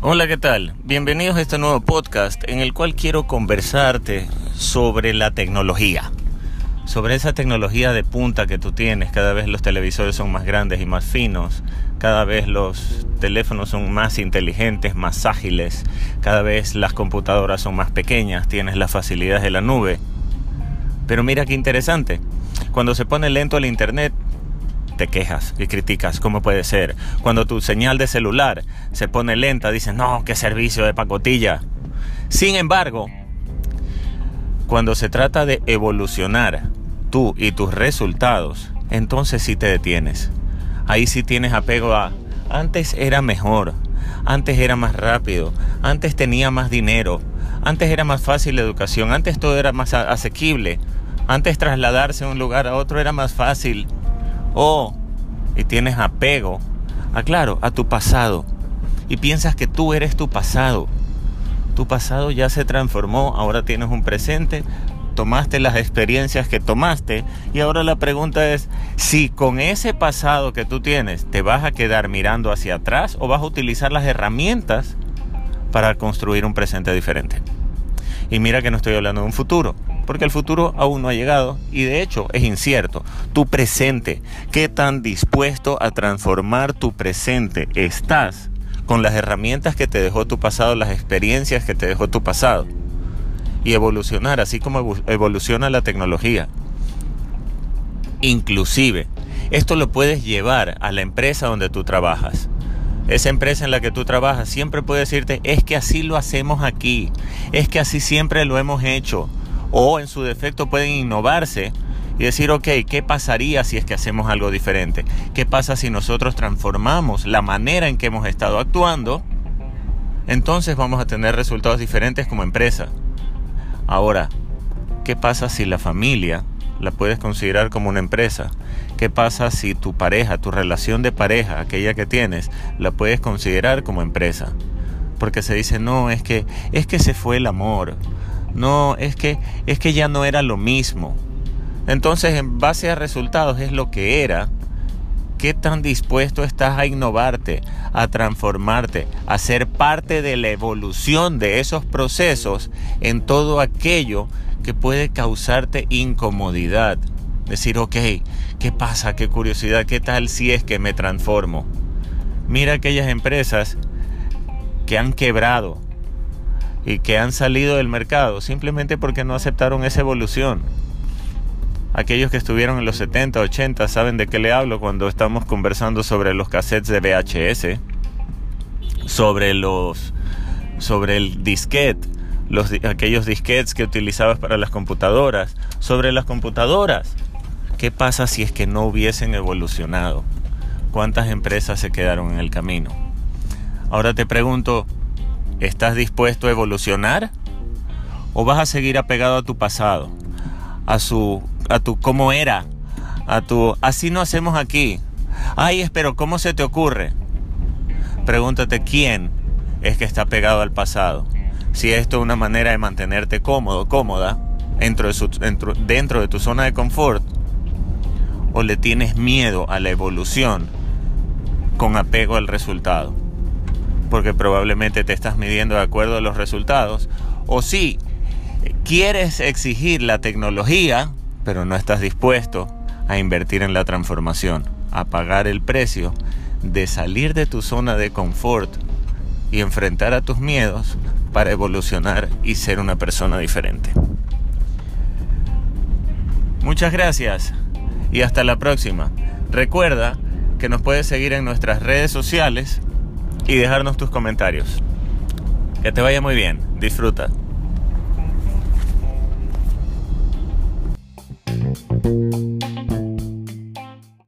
Hola, ¿qué tal? Bienvenidos a este nuevo podcast en el cual quiero conversarte sobre la tecnología. Sobre esa tecnología de punta que tú tienes, cada vez los televisores son más grandes y más finos, cada vez los teléfonos son más inteligentes, más ágiles, cada vez las computadoras son más pequeñas, tienes las facilidades de la nube. Pero mira qué interesante, cuando se pone lento el internet, te quejas y criticas, ¿cómo puede ser? Cuando tu señal de celular se pone lenta, dices, no, qué servicio de pacotilla. Sin embargo, cuando se trata de evolucionar tú y tus resultados, entonces sí te detienes. Ahí sí tienes apego a, antes era mejor, antes era más rápido, antes tenía más dinero, antes era más fácil la educación, antes todo era más asequible, antes trasladarse de un lugar a otro era más fácil, o y tienes apego a claro, a tu pasado y piensas que tú eres tu pasado. Tu pasado ya se transformó, ahora tienes un presente, tomaste las experiencias que tomaste y ahora la pregunta es si con ese pasado que tú tienes te vas a quedar mirando hacia atrás o vas a utilizar las herramientas para construir un presente diferente. Y mira que no estoy hablando de un futuro, porque el futuro aún no ha llegado y de hecho es incierto. Tu presente, ¿qué tan dispuesto a transformar tu presente estás con las herramientas que te dejó tu pasado, las experiencias que te dejó tu pasado? Y evolucionar, así como evoluciona la tecnología. Inclusive, esto lo puedes llevar a la empresa donde tú trabajas esa empresa en la que tú trabajas siempre puede decirte, es que así lo hacemos aquí, es que así siempre lo hemos hecho, o en su defecto pueden innovarse y decir, ok, ¿qué pasaría si es que hacemos algo diferente? ¿Qué pasa si nosotros transformamos la manera en que hemos estado actuando? Entonces vamos a tener resultados diferentes como empresa. Ahora, ¿qué pasa si la familia la puedes considerar como una empresa? ¿Qué pasa si tu pareja, tu relación de pareja, aquella que tienes, la puedes considerar como empresa? Porque se dice, no, es que es que se fue el amor no, es que, es que ya no era lo mismo. Entonces, en base a resultados es lo que era. ¿Qué tan dispuesto estás a innovarte, a transformarte, a ser parte de la evolución de esos procesos en todo aquello que puede causarte incomodidad? Decir, ok, ¿qué pasa? ¿Qué curiosidad? ¿Qué tal si es que me transformo? Mira aquellas empresas que han quebrado, y que han salido del mercado simplemente porque no aceptaron esa evolución. Aquellos que estuvieron en los 70, 80 saben de qué le hablo cuando estamos conversando sobre los cassettes de VHS, sobre los sobre el disquete, los, aquellos disquetes que utilizabas para las computadoras, sobre las computadoras. ¿Qué pasa si es que no hubiesen evolucionado? ¿Cuántas empresas se quedaron en el camino? Ahora te pregunto, ¿Estás dispuesto a evolucionar? ¿O vas a seguir apegado a tu pasado? A su a tu cómo era, a tu así no hacemos aquí. Ay, espero, ¿cómo se te ocurre? Pregúntate quién es que está pegado al pasado. Si esto es una manera de mantenerte cómodo, cómoda, dentro de, dentro de tu zona de confort, o le tienes miedo a la evolución con apego al resultado porque probablemente te estás midiendo de acuerdo a los resultados. O si quieres exigir la tecnología, pero no estás dispuesto a invertir en la transformación, a pagar el precio de salir de tu zona de confort y enfrentar a tus miedos para evolucionar y ser una persona diferente. Muchas gracias y hasta la próxima. Recuerda que nos puedes seguir en nuestras redes sociales y dejarnos tus comentarios. Que te vaya muy bien, disfruta.